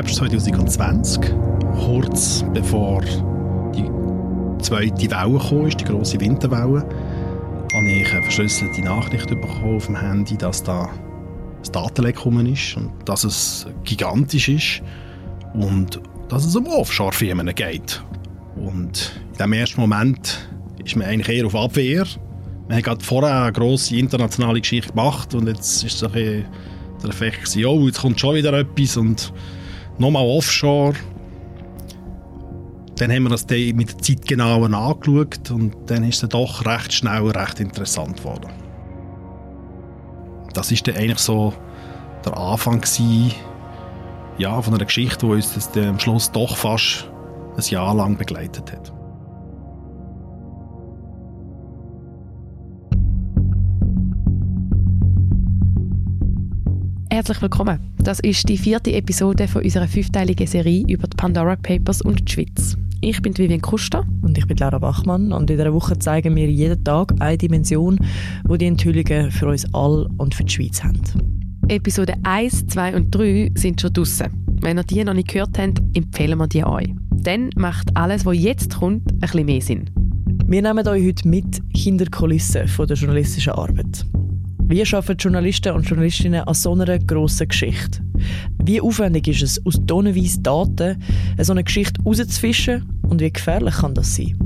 Herbst 2020, kurz bevor die zweite Welle kam, die grosse Winterwelle, habe ich eine verschlüsselte Nachricht bekommen auf dem Handy, dass da ein Datenleck gekommen ist und dass es gigantisch ist und dass es um Offshore-Firmen geht. Und in dem ersten Moment ist man eigentlich eher auf Abwehr. Man hat gerade vorher eine grosse internationale Geschichte gemacht und jetzt ist so ein der Effekt, oh, jetzt kommt schon wieder etwas und nochmal Offshore. Dann haben wir das mit der Zeit genauer angeschaut und dann ist es doch recht schnell recht interessant geworden. Das ist dann eigentlich so der Anfang gewesen, ja, von einer Geschichte, die uns am Schluss doch fast ein Jahr lang begleitet hat. Herzlich willkommen. Das ist die vierte Episode von unserer fünfteiligen Serie über die Pandora Papers und die Schweiz. Ich bin Vivian Kuster. Und ich bin Laura Bachmann. Und in dieser Woche zeigen wir jeden Tag eine Dimension, wo die Enthüllungen für uns alle und für die Schweiz haben. Episode 1, 2 und 3 sind schon draussen. Wenn ihr die noch nicht gehört habt, empfehlen wir die euch. Dann macht alles, was jetzt kommt, ein bisschen mehr Sinn. Wir nehmen euch heute mit hinter die Kulissen der journalistischen Arbeit. Wie arbeiten Journalisten und Journalistinnen an so einer grossen Geschichte? Wie aufwendig ist es, aus tonnenweise Daten so eine Geschichte herauszufischen und wie gefährlich kann das sein?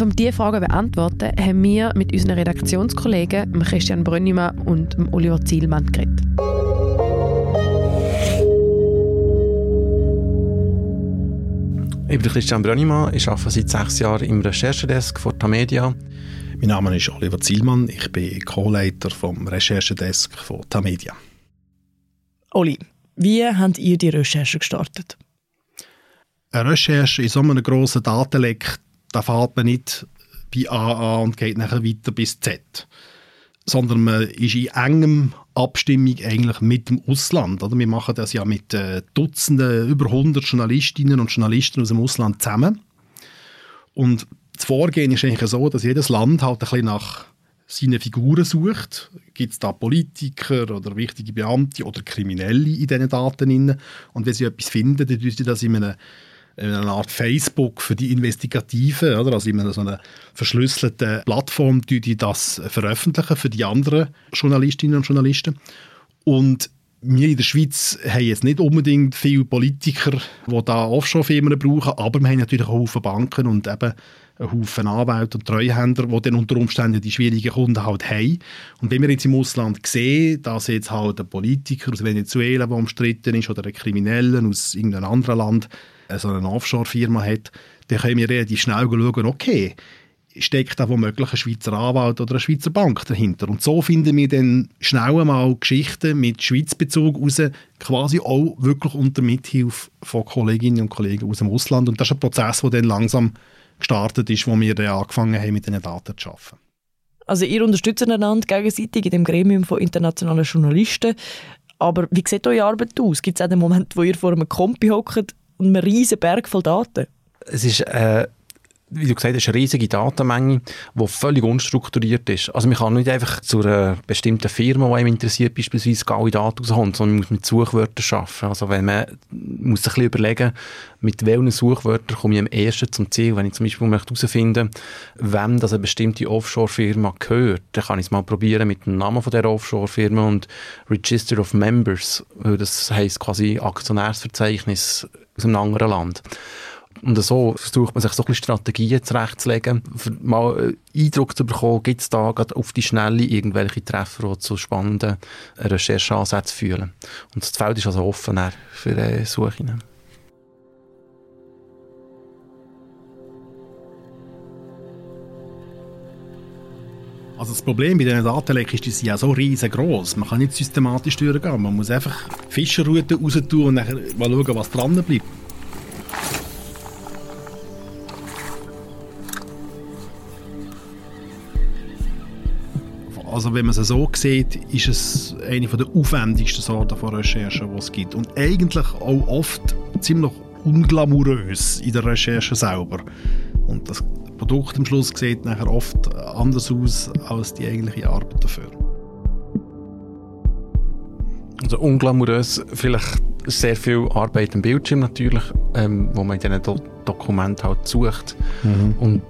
Um diese Fragen zu beantworten, haben wir mit unseren Redaktionskollegen Christian Brönnimann und Oliver Zielmann geredet. Ich bin Christian Brönnimann, ich arbeite seit sechs Jahren im Recherchedesk von Tamedia. Mein Name ist Oliver Zielmann, ich bin Co-Leiter vom Recherchedesk von Tamedia. Oli, wie habt ihr die Recherche gestartet? Eine Recherche in so einem grossen Datenleck, da fährt man nicht bei A an und geht nachher weiter bis Z. Sondern man ist in engem Abstimmung eigentlich mit dem Ausland. Oder? Wir machen das ja mit äh, Dutzenden, über 100 Journalistinnen und Journalisten aus dem Ausland zusammen. Und das Vorgehen ist eigentlich so, dass jedes Land halt ein bisschen nach seinen Figuren sucht. Gibt es da Politiker oder wichtige Beamte oder Kriminelle in diesen Daten? Und wenn sie etwas finden, dann tun sie das in einer, in einer Art Facebook für die Investigativen, oder? also in einer so einer verschlüsselten Plattform, die das veröffentlichen für die anderen Journalistinnen und Journalisten. Und wir in der Schweiz haben jetzt nicht unbedingt viele Politiker, die da Offshore-Firmen brauchen, aber wir haben natürlich auch Haufen Banken und eben einen Haufen Anwälte und Treuhänder, die dann unter Umständen die schwierigen Kunden halt haben. Und wenn wir jetzt im Ausland sehen, dass jetzt halt ein Politiker aus Venezuela, der umstritten ist, oder ein Krimineller aus irgendeinem anderen Land so eine Offshore-Firma hat, dann können wir relativ schnell schauen, okay, steckt da womöglich ein Schweizer Anwalt oder eine Schweizer Bank dahinter. Und so finden wir dann schnell einmal Geschichten mit Schweizbezug raus, quasi auch wirklich unter Mithilfe von Kolleginnen und Kollegen aus dem Ausland. Und das ist ein Prozess, der dann langsam gestartet ist, wo wir dann angefangen haben, mit diesen Daten zu arbeiten. Also ihr unterstützt einander gegenseitig in dem Gremium von internationalen Journalisten. Aber wie sieht eure Arbeit aus? Gibt es auch den Moment, wo ihr vor einem Kompi hockt und einen riesen Berg voll Daten? Es ist äh, wie du gesagt hast, eine riesige Datenmenge, die völlig unstrukturiert ist. Also man kann nicht einfach zu einer bestimmten Firma, die einem interessiert, beispielsweise alle Daten rausholen, sondern man muss mit Suchwörtern arbeiten. Also wenn man muss sich ein bisschen überlegen, mit welchen Suchwörtern komme ich am ersten zum Ziel. Wenn ich zum Beispiel möchte herausfinden wem das eine bestimmte Offshore-Firma gehört, dann kann ich es mal probieren mit dem Namen von der Offshore-Firma und Register of Members, das heisst quasi Aktionärsverzeichnis aus einem anderen Land. Und so versucht man sich so ein bisschen Strategien zurechtzulegen, für mal Eindruck zu bekommen, gibt es da gerade auf die Schnelle irgendwelche Treffer, die zu spannenden Rechercheansätzen führen. Und das Feld ist also offen für äh, Suchen. Also das Problem bei diesen Datenlecken ist, die sind ja so riesengroß. Man kann nicht systematisch durchgehen. Man muss einfach Fischerrouten raus tun und nachher mal schauen, was dran bleibt. Also wenn man es so sieht, ist es eine der aufwendigsten Sorten von Recherchen, die es gibt. Und eigentlich auch oft ziemlich unglamourös in der Recherche selber. Und das Produkt am Schluss sieht nachher oft anders aus als die eigentliche Arbeit dafür. Also unglamourös, vielleicht sehr viel Arbeit am Bildschirm natürlich, ähm, wo man in diesen Do Dokumenten halt sucht. Mhm. Und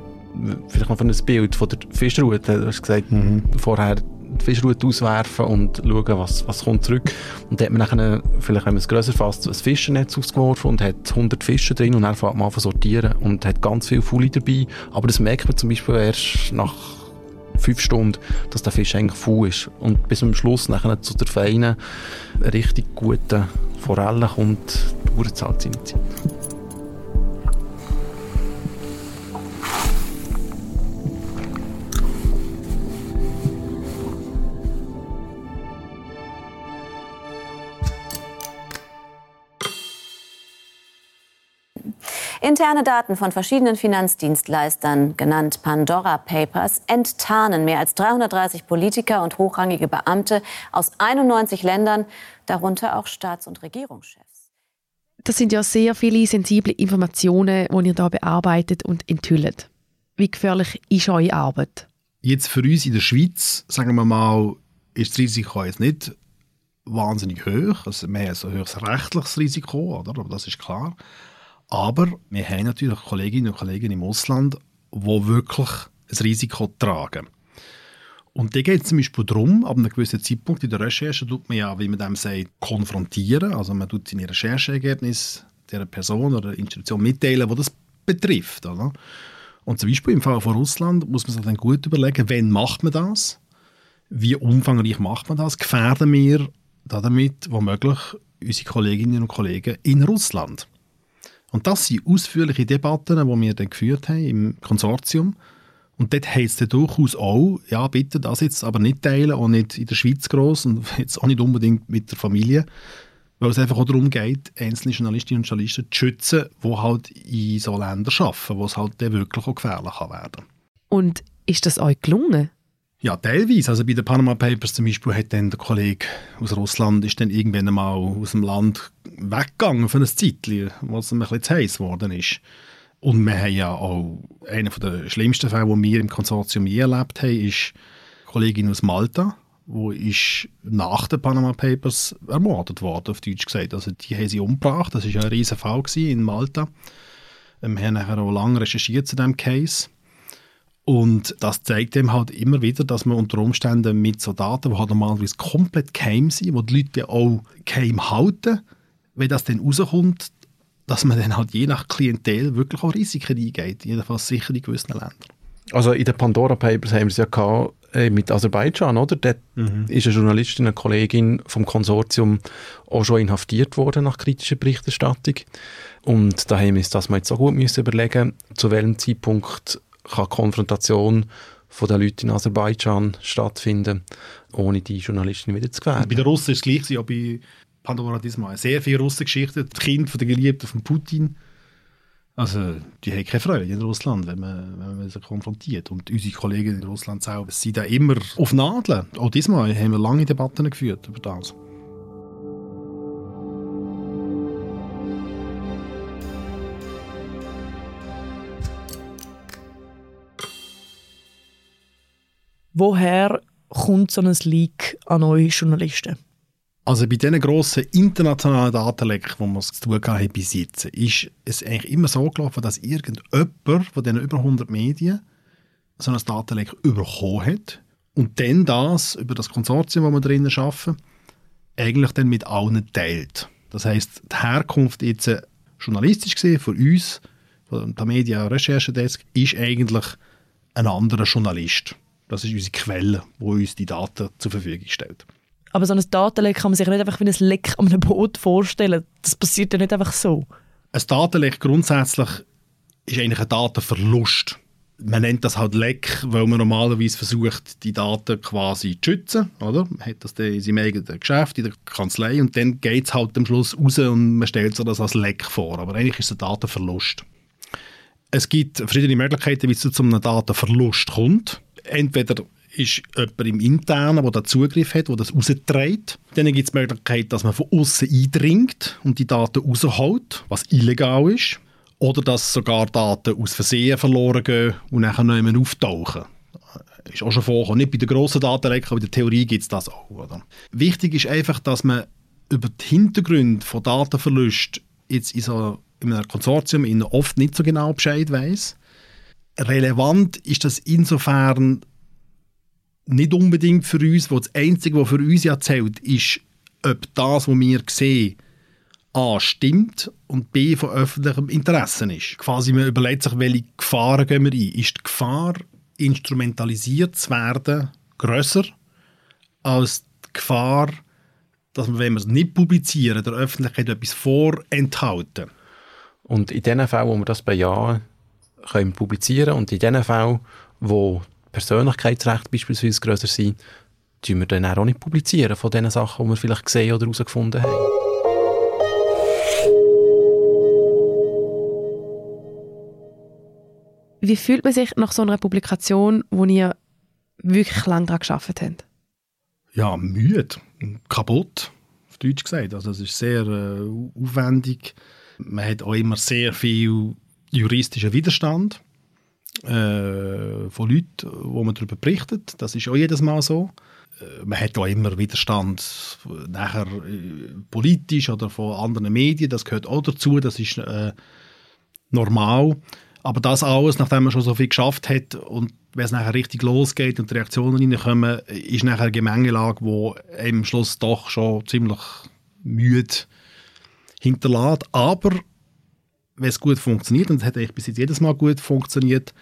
vielleicht noch von ein Bild von der Fischroute. Du hast gesagt, mhm. vorher die Fischroute auswerfen und schauen, was, was kommt zurück. Und dann hat man dann, vielleicht wenn man es grösser fasst, ein Fischernetz ausgeworfen und hat 100 Fische drin und dann fängt man an zu sortieren und hat ganz viel Fully dabei. Aber das merkt man zum Beispiel erst nach fünf Stunden, dass der Fisch eigentlich full ist. Und bis am Schluss nachher zu der feinen, richtig guten Forelle kommt, dauert es halt seine Zeit. Interne Daten von verschiedenen Finanzdienstleistern, genannt Pandora Papers, enttarnen mehr als 330 Politiker und hochrangige Beamte aus 91 Ländern, darunter auch Staats- und Regierungschefs. Das sind ja sehr viele sensible Informationen, die ihr da bearbeitet und enthüllt. Wie gefährlich ist eure Arbeit? Jetzt für uns in der Schweiz, sagen wir mal, ist das Risiko jetzt nicht wahnsinnig hoch. Also wir haben ein höchst rechtliches Risiko, oder? aber das ist klar. Aber wir haben natürlich Kolleginnen und Kollegen im Ausland, die wirklich ein Risiko tragen. Und da geht es zum Beispiel darum, ab einem gewissen Zeitpunkt in der Recherche tut man ja, wie man dem sagt, konfrontieren. Also man tut seine Rechercheergebnisse der Person oder Institution mitteilen, die das betrifft. Oder? Und zum Beispiel im Fall von Russland muss man sich dann gut überlegen, wann macht man das? Wie umfangreich macht man das? Gefährden wir damit womöglich unsere Kolleginnen und Kollegen in Russland? Und das sind ausführliche Debatten, die wir dann geführt haben im Konsortium. Und dort heisst es durchaus auch, ja, bitte das jetzt aber nicht teilen und nicht in der Schweiz groß und jetzt auch nicht unbedingt mit der Familie, weil es einfach auch darum geht, einzelne Journalistinnen und Journalisten zu schützen, die halt in so Ländern arbeiten, wo es halt dann wirklich auch gefährlich kann werden Und ist das euch gelungen? Ja, teilweise. Also bei den Panama Papers zum Beispiel hat dann der Kollege aus Russland ist dann irgendwann einmal aus dem Land weggegangen für ein Zeitchen, was ihm ein bisschen zu heiß geworden ist. Und wir haben ja auch, einer der schlimmsten Fälle, die wir im Konsortium je erlebt haben, ist eine Kollegin aus Malta, die ist nach den Panama Papers ermordet worden, auf Deutsch gesagt. Also die haben sie umgebracht, das war ja ein riesiger Fall in Malta. Wir haben nachher auch lange recherchiert zu diesem Case. Und das zeigt eben halt immer wieder, dass man unter Umständen mit so Daten, die halt normalerweise komplett geheim sind, wo die Leute auch geheim halten, wenn das dann rauskommt, dass man dann halt je nach Klientel wirklich auch Risiken eingeht, jedenfalls sicher in gewissen Ländern. Also in den Pandora Papers haben wir es ja gehabt, äh, mit Aserbaidschan, oder? Dort mhm. ist eine Journalistin, eine Kollegin vom Konsortium auch schon inhaftiert worden nach kritischer Berichterstattung. Und da haben wir uns das mal jetzt auch gut müssen überlegen, zu welchem Zeitpunkt kann Konfrontation von den Leuten in Aserbaidschan stattfinden, ohne die Journalisten wieder zu gefährden. Bei den Russen ist es gleich, auch bei Pandora diesmal. Sehr viele Russengeschichten, die Kinder von der Geliebten von Putin. Also, die haben keine Freude in Russland, wenn man, wenn man sie konfrontiert. Und unsere Kollegen in Russland selber sind da immer auf Nadeln. Auch diesmal haben wir lange Debatten geführt über das. Woher kommt so ein Leak an eure Journalisten? Also bei diesen grossen internationalen Datenlecken, die wir zu tun haben bis jetzt, ist es eigentlich immer so gelaufen, dass irgendjemand von diesen über 100 Medien so ein Datenleck bekommen hat und dann das über das Konsortium, das wir drinnen arbeiten, eigentlich dann mit allen teilt. Das heißt, die Herkunft jetzt äh, journalistisch gesehen von uns, von der Media Recherchedesk, ist eigentlich ein anderer Journalist. Das ist unsere Quelle, die uns die Daten zur Verfügung stellt. Aber so ein Datenleck kann man sich nicht einfach wie ein Leck an einem Boot vorstellen. Das passiert ja nicht einfach so. Ein Datenleck grundsätzlich ist eigentlich ein Datenverlust. Man nennt das halt Leck, weil man normalerweise versucht, die Daten quasi zu schützen. Oder? Man hat das in seinem eigenen Geschäft, in der Kanzlei und dann geht es halt am Schluss raus und man stellt sich das als Leck vor. Aber eigentlich ist es ein Datenverlust. Es gibt verschiedene Möglichkeiten, wie es zu einem Datenverlust kommt entweder ist jemand im Internen, der Zugriff hat, der das rausträgt. Dann gibt es die Möglichkeit, dass man von außen eindringt und die Daten rausholt, was illegal ist. Oder dass sogar Daten aus Versehen verloren gehen und nachher nicht mehr auftauchen. Ist auch schon vorgekommen. Nicht bei den grossen Datenlecken, aber in der Theorie gibt es das auch. Oder? Wichtig ist einfach, dass man über die Hintergründe von Datenverlust jetzt in, so, in einem Konsortium oft nicht so genau Bescheid weiß. Relevant ist das insofern nicht unbedingt für uns, wo das Einzige, was für uns ja zählt, ist, ob das, was wir sehen, A stimmt und B von öffentlichem Interesse ist. Quasi man überlegt sich, welche Gefahren gehen wir ein. Ist die Gefahr, instrumentalisiert zu werden, grösser als die Gefahr, dass wir, wenn wir es nicht publizieren, der Öffentlichkeit etwas vorenthalten. Und in den Fällen, wo wir das bejahen, können wir publizieren und in den Fällen, wo Persönlichkeitsrechte beispielsweise grösser sind, tun wir dann auch nicht publizieren von den Sachen, die wir vielleicht gesehen oder herausgefunden haben. Wie fühlt man sich nach so einer Publikation, wo ihr wirklich lange daran gearbeitet habt? Ja, müde, kaputt, auf Deutsch gesagt. Also es ist sehr äh, aufwendig. Man hat auch immer sehr viel juristischen Widerstand äh, von Leuten, wo man darüber berichtet. Das ist auch jedes Mal so. Äh, man hat auch immer Widerstand nachher äh, politisch oder von anderen Medien. Das gehört auch dazu. Das ist äh, normal. Aber das alles, nachdem man schon so viel geschafft hat und wenn es nachher richtig losgeht und die Reaktionen reinkommen, ist nachher eine Gemengelage, die am Schluss doch schon ziemlich müde hinterlässt. Aber wenn es gut funktioniert, und es hat eigentlich bis jetzt jedes Mal gut funktioniert,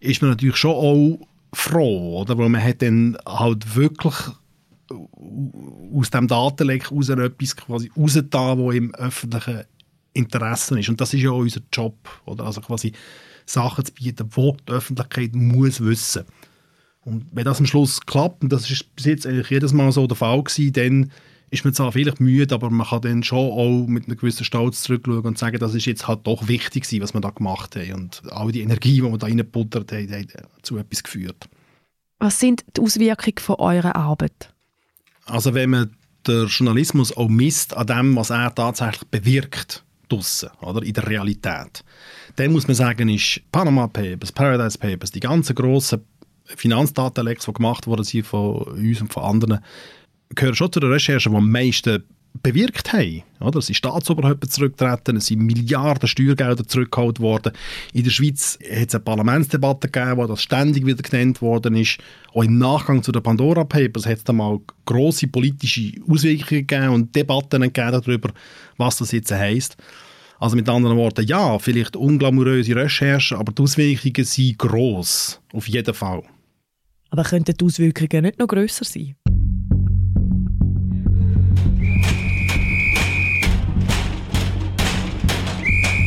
ist man natürlich schon auch froh, oder? Weil man hat dann halt wirklich aus dem Datenleck raus etwas quasi rausgetan, was im öffentlichen Interesse ist. Und das ist ja auch unser Job, oder? Also quasi Sachen zu bieten, die die Öffentlichkeit muss wissen. Und wenn das am Schluss klappt, und das ist bis jetzt eigentlich jedes Mal so der Fall gewesen, dann ist man zwar vielleicht müde, aber man kann dann schon auch mit einem gewissen Stolz zurückschauen und sagen, das ist jetzt halt doch wichtig gewesen, was wir da gemacht haben. Und all die Energie, die wir da reingebuttert haben, hat zu etwas geführt. Was sind die Auswirkungen von eurer Arbeit? Also wenn man den Journalismus auch misst an dem, was er tatsächlich bewirkt, draussen, oder in der Realität, dann muss man sagen, ist Panama Papers, Paradise Papers, die ganzen grossen Finanzdatenlecks, die gemacht worden sind von uns und von anderen, gehören schon zu den Recherchen, die am meisten bewirkt haben. Oder? Es sind Staatsoberhäupter zurückgetreten, es sind Milliarden Steuergelder zurückgeholt worden. In der Schweiz hat es eine Parlamentsdebatte gegeben, wo das ständig wieder genannt worden ist. Auch im Nachgang zu den Pandora Papers hat es da mal grosse politische Auswirkungen gegeben und Debatten gegeben darüber, was das jetzt heisst. Also mit anderen Worten, ja, vielleicht unglamouröse Recherchen, aber die Auswirkungen sind gross, auf jeden Fall. Aber könnten die Auswirkungen nicht noch grösser sein?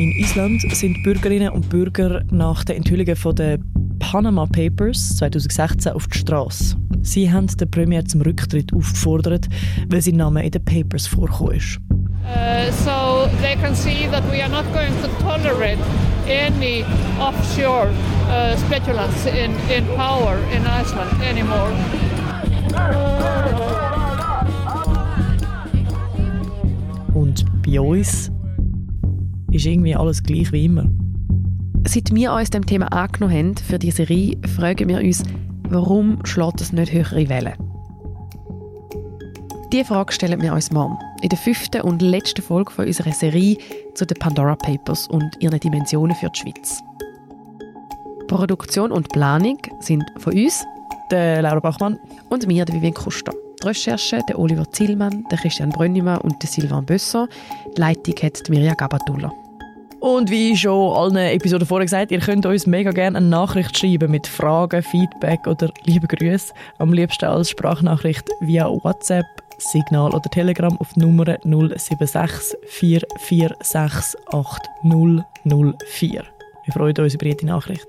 In Island sind Bürgerinnen und Bürger nach den Enthüllungen von den Panama Papers 2016 auf die Straße. Sie haben den Premier zum Rücktritt aufgefordert, weil sein Name in den Papers vorgekommen ist. Uh, so they can see that we are not going to tolerate any offshore uh, speculants in, in power in Iceland anymore. Und bei uns ist irgendwie alles gleich wie immer. Seit wir uns dem Thema angenommen haben für diese Serie, fragen wir uns, warum schlägt es nicht höhere Wellen? Diese Frage stellen wir uns morgen in der fünften und letzten Folge von unserer Serie zu den Pandora Papers und ihren Dimensionen für die Schweiz. Produktion und Planung sind von uns, der Laura Bachmann und mir, der Vivian Kuster. Die Recherche der Oliver Zielmann, der Christian Brönnimann und der Silvan Bösser. Die Leitung hat Mirja Gabatulla. Und wie schon allen Episoden vorher gesagt, ihr könnt uns mega gerne eine Nachricht schreiben mit Fragen, Feedback oder lieben Grüßen. Am liebsten als Sprachnachricht via WhatsApp, Signal oder Telegram auf Nummer 076 446 8004. Wir freuen uns über jede Nachricht.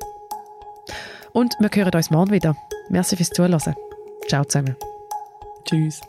Und wir hören uns morgen wieder. Merci fürs Zuhören. Ciao zusammen. Tschüss.